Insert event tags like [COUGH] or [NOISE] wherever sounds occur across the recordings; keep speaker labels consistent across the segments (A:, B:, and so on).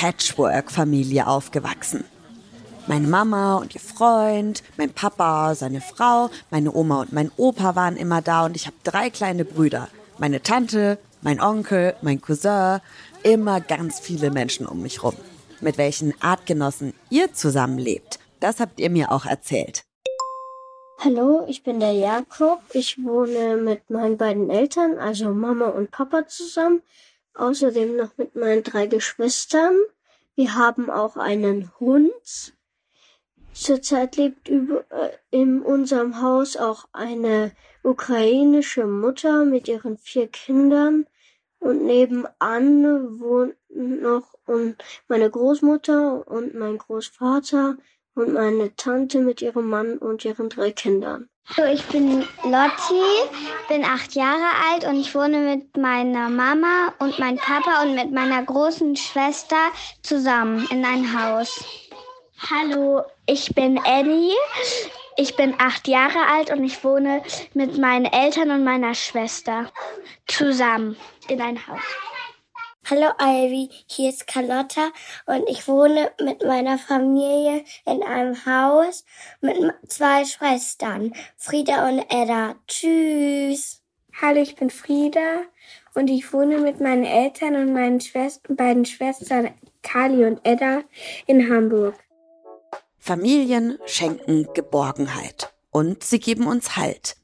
A: Patchwork-Familie aufgewachsen. Meine Mama und ihr Freund, mein Papa, seine Frau, meine Oma und mein Opa waren immer da und ich habe drei kleine Brüder. Meine Tante, mein Onkel, mein Cousin, immer ganz viele Menschen um mich rum. Mit welchen Artgenossen ihr zusammenlebt, das habt ihr mir auch erzählt.
B: Hallo, ich bin der Jakob. Ich wohne mit meinen beiden Eltern, also Mama und Papa zusammen außerdem noch mit meinen drei Geschwistern. Wir haben auch einen Hund. Zurzeit lebt über, äh, in unserem Haus auch eine ukrainische Mutter mit ihren vier Kindern und nebenan wohnt noch meine Großmutter und mein Großvater und meine Tante mit ihrem Mann und ihren drei Kindern.
C: Hallo, ich bin Lotti, bin acht Jahre alt und ich wohne mit meiner Mama und meinem Papa und mit meiner großen Schwester zusammen in einem Haus.
D: Hallo, ich bin Ellie. Ich bin acht Jahre alt und ich wohne mit meinen Eltern und meiner Schwester zusammen in einem Haus.
E: Hallo Ivy, hier ist Carlotta und ich wohne mit meiner Familie in einem Haus mit zwei Schwestern, Frieda und Edda. Tschüss.
F: Hallo, ich bin Frieda und ich wohne mit meinen Eltern und meinen Schwester, beiden Schwestern Kali und Edda in Hamburg.
A: Familien schenken Geborgenheit und sie geben uns Halt.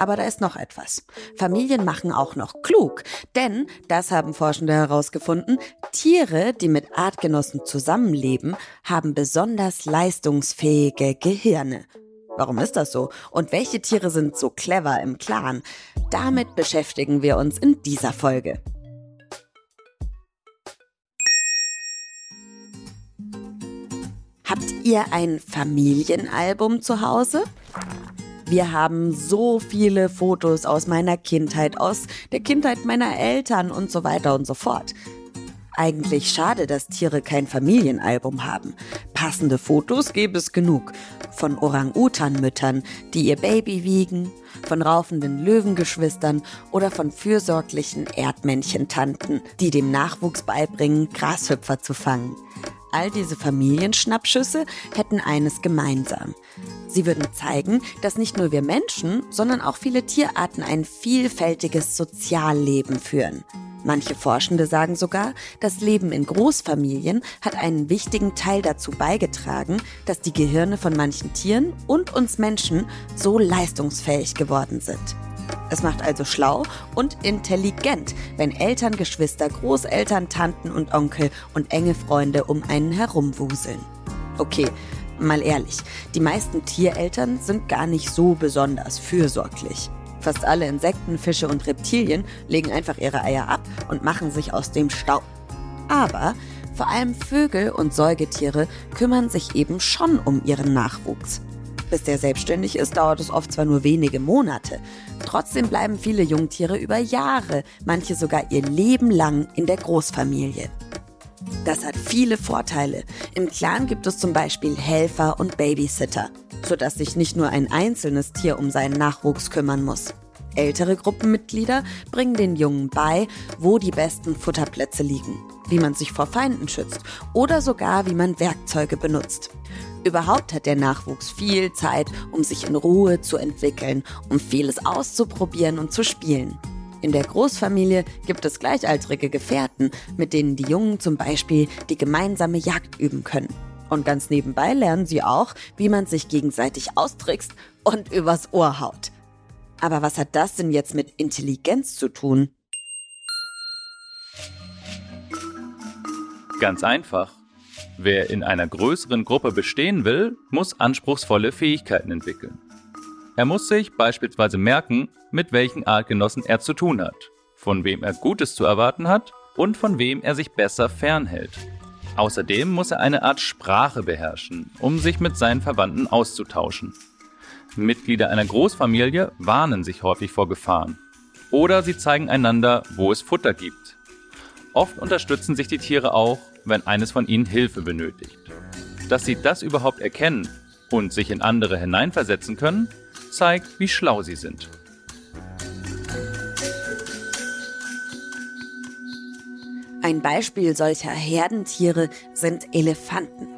A: Aber da ist noch etwas. Familien machen auch noch klug. Denn, das haben Forschende herausgefunden, Tiere, die mit Artgenossen zusammenleben, haben besonders leistungsfähige Gehirne. Warum ist das so? Und welche Tiere sind so clever im Clan? Damit beschäftigen wir uns in dieser Folge. Habt ihr ein Familienalbum zu Hause? Wir haben so viele Fotos aus meiner Kindheit, aus der Kindheit meiner Eltern und so weiter und so fort. Eigentlich schade, dass Tiere kein Familienalbum haben. Passende Fotos gäbe es genug. Von Orang-Utan-Müttern, die ihr Baby wiegen, von raufenden Löwengeschwistern oder von fürsorglichen Erdmännchentanten, die dem Nachwuchs beibringen, Grashüpfer zu fangen. All diese Familienschnappschüsse hätten eines gemeinsam. Sie würden zeigen, dass nicht nur wir Menschen, sondern auch viele Tierarten ein vielfältiges Sozialleben führen. Manche Forschende sagen sogar, das Leben in Großfamilien hat einen wichtigen Teil dazu beigetragen, dass die Gehirne von manchen Tieren und uns Menschen so leistungsfähig geworden sind. Es macht also schlau und intelligent, wenn Eltern, Geschwister, Großeltern, Tanten und Onkel und enge Freunde um einen herumwuseln. Okay, mal ehrlich, die meisten Tiereltern sind gar nicht so besonders fürsorglich. Fast alle Insekten, Fische und Reptilien legen einfach ihre Eier ab und machen sich aus dem Staub. Aber vor allem Vögel und Säugetiere kümmern sich eben schon um ihren Nachwuchs. Bis der selbstständig ist, dauert es oft zwar nur wenige Monate. Trotzdem bleiben viele Jungtiere über Jahre, manche sogar ihr Leben lang in der Großfamilie. Das hat viele Vorteile. Im Clan gibt es zum Beispiel Helfer und Babysitter, sodass sich nicht nur ein einzelnes Tier um seinen Nachwuchs kümmern muss. Ältere Gruppenmitglieder bringen den Jungen bei, wo die besten Futterplätze liegen, wie man sich vor Feinden schützt oder sogar wie man Werkzeuge benutzt. Überhaupt hat der Nachwuchs viel Zeit, um sich in Ruhe zu entwickeln, um vieles auszuprobieren und zu spielen. In der Großfamilie gibt es gleichaltrige Gefährten, mit denen die Jungen zum Beispiel die gemeinsame Jagd üben können. Und ganz nebenbei lernen sie auch, wie man sich gegenseitig austrickst und übers Ohr haut. Aber was hat das denn jetzt mit Intelligenz zu tun?
G: Ganz einfach. Wer in einer größeren Gruppe bestehen will, muss anspruchsvolle Fähigkeiten entwickeln. Er muss sich beispielsweise merken, mit welchen Artgenossen er zu tun hat, von wem er Gutes zu erwarten hat und von wem er sich besser fernhält. Außerdem muss er eine Art Sprache beherrschen, um sich mit seinen Verwandten auszutauschen. Mitglieder einer Großfamilie warnen sich häufig vor Gefahren. Oder sie zeigen einander, wo es Futter gibt. Oft unterstützen sich die Tiere auch, wenn eines von ihnen Hilfe benötigt. Dass sie das überhaupt erkennen und sich in andere hineinversetzen können, zeigt, wie schlau sie sind.
A: Ein Beispiel solcher Herdentiere sind Elefanten.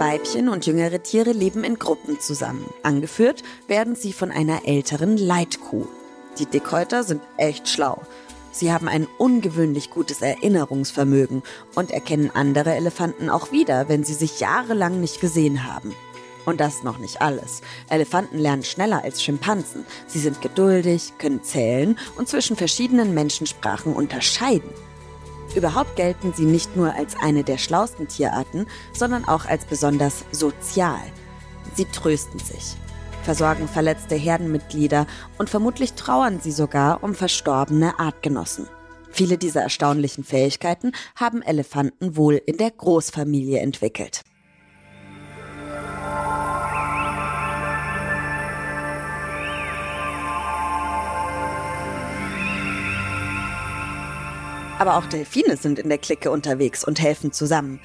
A: Weibchen und jüngere Tiere leben in Gruppen zusammen. Angeführt werden sie von einer älteren Leitkuh. Die Dickhäuter sind echt schlau. Sie haben ein ungewöhnlich gutes Erinnerungsvermögen und erkennen andere Elefanten auch wieder, wenn sie sich jahrelang nicht gesehen haben. Und das noch nicht alles. Elefanten lernen schneller als Schimpansen. Sie sind geduldig, können zählen und zwischen verschiedenen Menschensprachen unterscheiden. Überhaupt gelten sie nicht nur als eine der schlausten Tierarten, sondern auch als besonders sozial. Sie trösten sich, versorgen verletzte Herdenmitglieder und vermutlich trauern sie sogar um verstorbene Artgenossen. Viele dieser erstaunlichen Fähigkeiten haben Elefanten wohl in der Großfamilie entwickelt. Aber auch Delfine sind in der Clique unterwegs und helfen zusammen.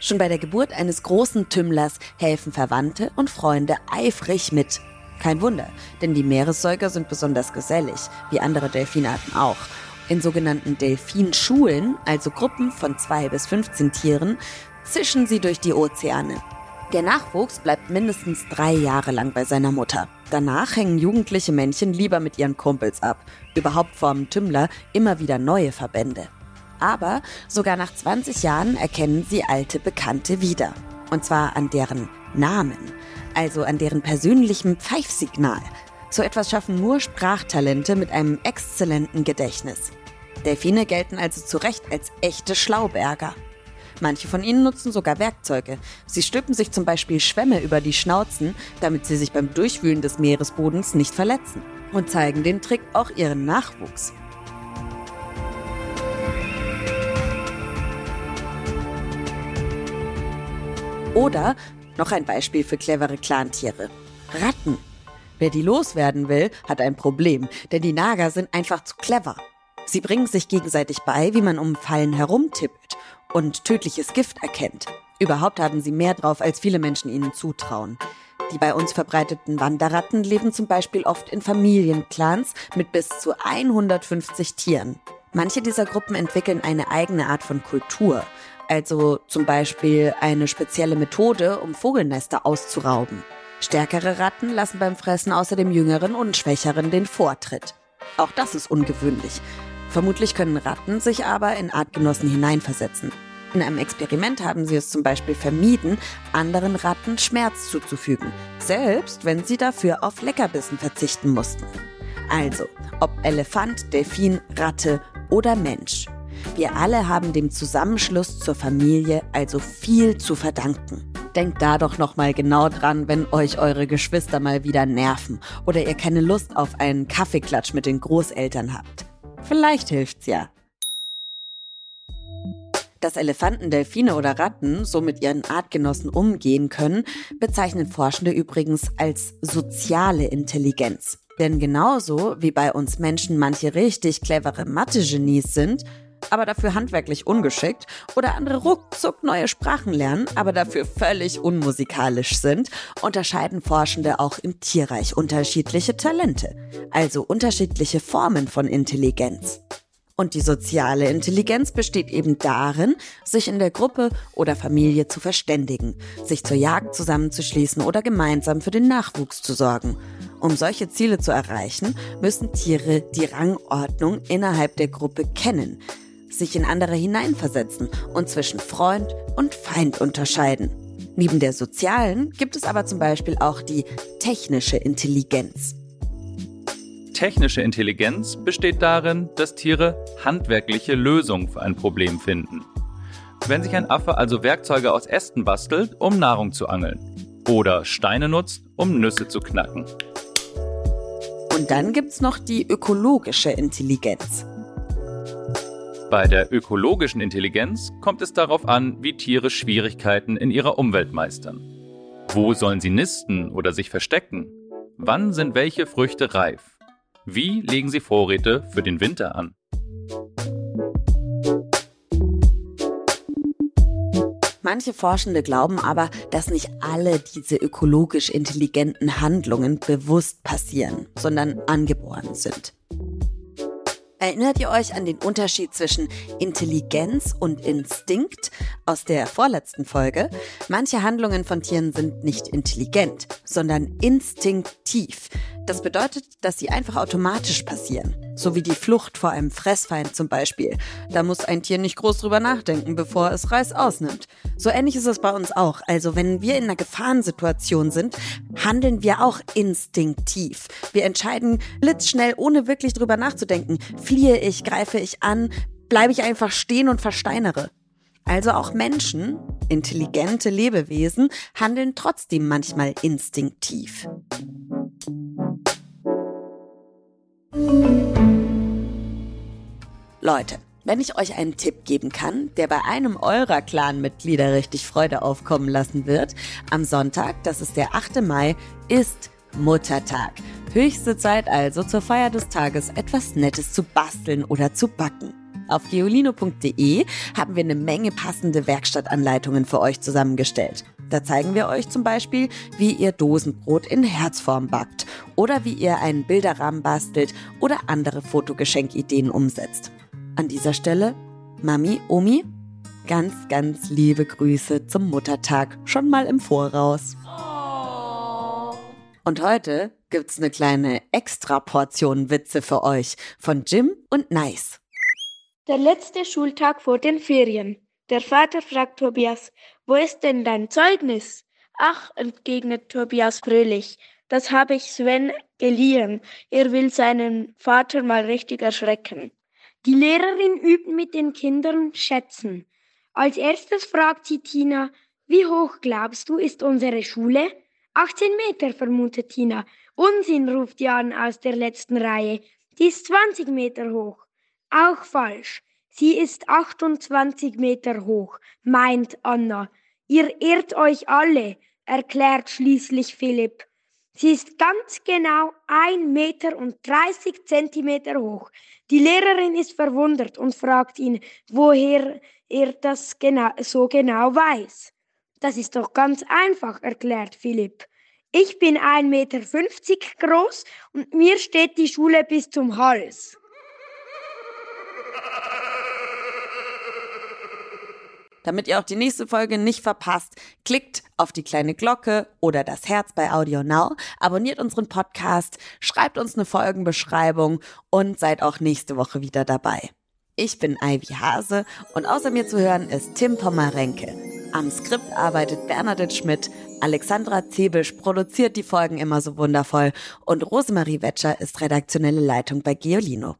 A: Schon bei der Geburt eines großen Tümmlers helfen Verwandte und Freunde eifrig mit. Kein Wunder, denn die Meeressäuger sind besonders gesellig, wie andere Delfinarten auch. In sogenannten Delfinschulen, also Gruppen von zwei bis 15 Tieren, zischen sie durch die Ozeane. Der Nachwuchs bleibt mindestens drei Jahre lang bei seiner Mutter. Danach hängen jugendliche Männchen lieber mit ihren Kumpels ab. Überhaupt formen Tümmler immer wieder neue Verbände. Aber sogar nach 20 Jahren erkennen sie alte Bekannte wieder. Und zwar an deren Namen, also an deren persönlichem Pfeifsignal. So etwas schaffen nur Sprachtalente mit einem exzellenten Gedächtnis. Delfine gelten also zu Recht als echte Schlauberger. Manche von ihnen nutzen sogar Werkzeuge. Sie stülpen sich zum Beispiel Schwämme über die Schnauzen, damit sie sich beim Durchwühlen des Meeresbodens nicht verletzen. Und zeigen den Trick auch ihren Nachwuchs. Oder noch ein Beispiel für clevere Clantiere. Ratten. Wer die loswerden will, hat ein Problem, denn die Nager sind einfach zu clever. Sie bringen sich gegenseitig bei, wie man um Fallen herumtippelt und tödliches Gift erkennt. Überhaupt haben sie mehr drauf, als viele Menschen ihnen zutrauen. Die bei uns verbreiteten Wanderratten leben zum Beispiel oft in Familienclans mit bis zu 150 Tieren. Manche dieser Gruppen entwickeln eine eigene Art von Kultur, also zum Beispiel eine spezielle Methode, um Vogelnester auszurauben. Stärkere Ratten lassen beim Fressen außerdem jüngeren und schwächeren den Vortritt. Auch das ist ungewöhnlich. Vermutlich können Ratten sich aber in Artgenossen hineinversetzen. In einem Experiment haben sie es zum Beispiel vermieden, anderen Ratten Schmerz zuzufügen, selbst wenn sie dafür auf Leckerbissen verzichten mussten. Also, ob Elefant, Delfin, Ratte oder Mensch. Wir alle haben dem Zusammenschluss zur Familie also viel zu verdanken. Denkt da doch noch mal genau dran, wenn euch eure Geschwister mal wieder nerven oder ihr keine Lust auf einen Kaffeeklatsch mit den Großeltern habt. Vielleicht hilft's ja. Dass Elefanten, Delfine oder Ratten so mit ihren Artgenossen umgehen können, bezeichnen Forschende übrigens als soziale Intelligenz. Denn genauso wie bei uns Menschen manche richtig clevere Mathe-Genies sind, aber dafür handwerklich ungeschickt, oder andere ruckzuck neue Sprachen lernen, aber dafür völlig unmusikalisch sind, unterscheiden Forschende auch im Tierreich unterschiedliche Talente, also unterschiedliche Formen von Intelligenz. Und die soziale Intelligenz besteht eben darin, sich in der Gruppe oder Familie zu verständigen, sich zur Jagd zusammenzuschließen oder gemeinsam für den Nachwuchs zu sorgen. Um solche Ziele zu erreichen, müssen Tiere die Rangordnung innerhalb der Gruppe kennen, sich in andere hineinversetzen und zwischen Freund und Feind unterscheiden. Neben der sozialen gibt es aber zum Beispiel auch die technische Intelligenz.
G: Technische Intelligenz besteht darin, dass Tiere handwerkliche Lösungen für ein Problem finden. Wenn sich ein Affe also Werkzeuge aus Ästen bastelt, um Nahrung zu angeln. Oder Steine nutzt, um Nüsse zu knacken.
A: Und dann gibt's noch die ökologische Intelligenz.
G: Bei der ökologischen Intelligenz kommt es darauf an, wie Tiere Schwierigkeiten in ihrer Umwelt meistern. Wo sollen sie nisten oder sich verstecken? Wann sind welche Früchte reif? Wie legen sie Vorräte für den Winter an?
A: Manche Forschende glauben aber, dass nicht alle diese ökologisch intelligenten Handlungen bewusst passieren, sondern angeboren sind. Erinnert ihr euch an den Unterschied zwischen Intelligenz und Instinkt aus der vorletzten Folge? Manche Handlungen von Tieren sind nicht intelligent, sondern instinktiv. Das bedeutet, dass sie einfach automatisch passieren. So wie die Flucht vor einem Fressfeind zum Beispiel. Da muss ein Tier nicht groß drüber nachdenken, bevor es Reis ausnimmt. So ähnlich ist es bei uns auch. Also wenn wir in einer Gefahrensituation sind, handeln wir auch instinktiv. Wir entscheiden blitzschnell, ohne wirklich drüber nachzudenken. Fliehe ich, greife ich an, bleibe ich einfach stehen und versteinere. Also auch Menschen, intelligente Lebewesen, handeln trotzdem manchmal instinktiv. Leute, wenn ich euch einen Tipp geben kann, der bei einem eurer Clan-Mitglieder richtig Freude aufkommen lassen wird, am Sonntag, das ist der 8. Mai, ist Muttertag. Höchste Zeit also zur Feier des Tages etwas Nettes zu basteln oder zu backen. Auf geolino.de haben wir eine Menge passende Werkstattanleitungen für euch zusammengestellt. Da zeigen wir euch zum Beispiel, wie ihr Dosenbrot in Herzform backt oder wie ihr einen Bilderrahmen bastelt oder andere Fotogeschenkideen umsetzt. An dieser Stelle, Mami, Omi, ganz, ganz liebe Grüße zum Muttertag schon mal im Voraus. Und heute gibt's eine kleine Extraportion Witze für euch von Jim und Nice.
F: Der letzte Schultag vor den Ferien. Der Vater fragt Tobias, wo ist denn dein Zeugnis? Ach, entgegnet Tobias fröhlich, das habe ich Sven geliehen. Er will seinen Vater mal richtig erschrecken. Die Lehrerin übt mit den Kindern Schätzen. Als erstes fragt sie Tina, wie hoch glaubst du ist unsere Schule? 18 Meter, vermutet Tina. Unsinn, ruft Jan aus der letzten Reihe. Die ist 20 Meter hoch. Auch falsch. Sie ist 28 Meter hoch, meint Anna. Ihr irrt euch alle, erklärt schließlich Philipp. Sie ist ganz genau ein Meter und 30 Zentimeter hoch. Die Lehrerin ist verwundert und fragt ihn, woher er das genau, so genau weiß. Das ist doch ganz einfach, erklärt Philipp. Ich bin 1,50 Meter groß und mir steht die Schule bis zum Hals. [LAUGHS]
A: Damit ihr auch die nächste Folge nicht verpasst, klickt auf die kleine Glocke oder das Herz bei Audio Now, abonniert unseren Podcast, schreibt uns eine Folgenbeschreibung und seid auch nächste Woche wieder dabei. Ich bin Ivy Hase und außer mir zu hören ist Tim Pommerenke. Am Skript arbeitet Bernadette Schmidt, Alexandra Zebisch produziert die Folgen immer so wundervoll und Rosemarie Wetscher ist redaktionelle Leitung bei Geolino.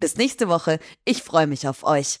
A: Bis nächste Woche, ich freue mich auf euch.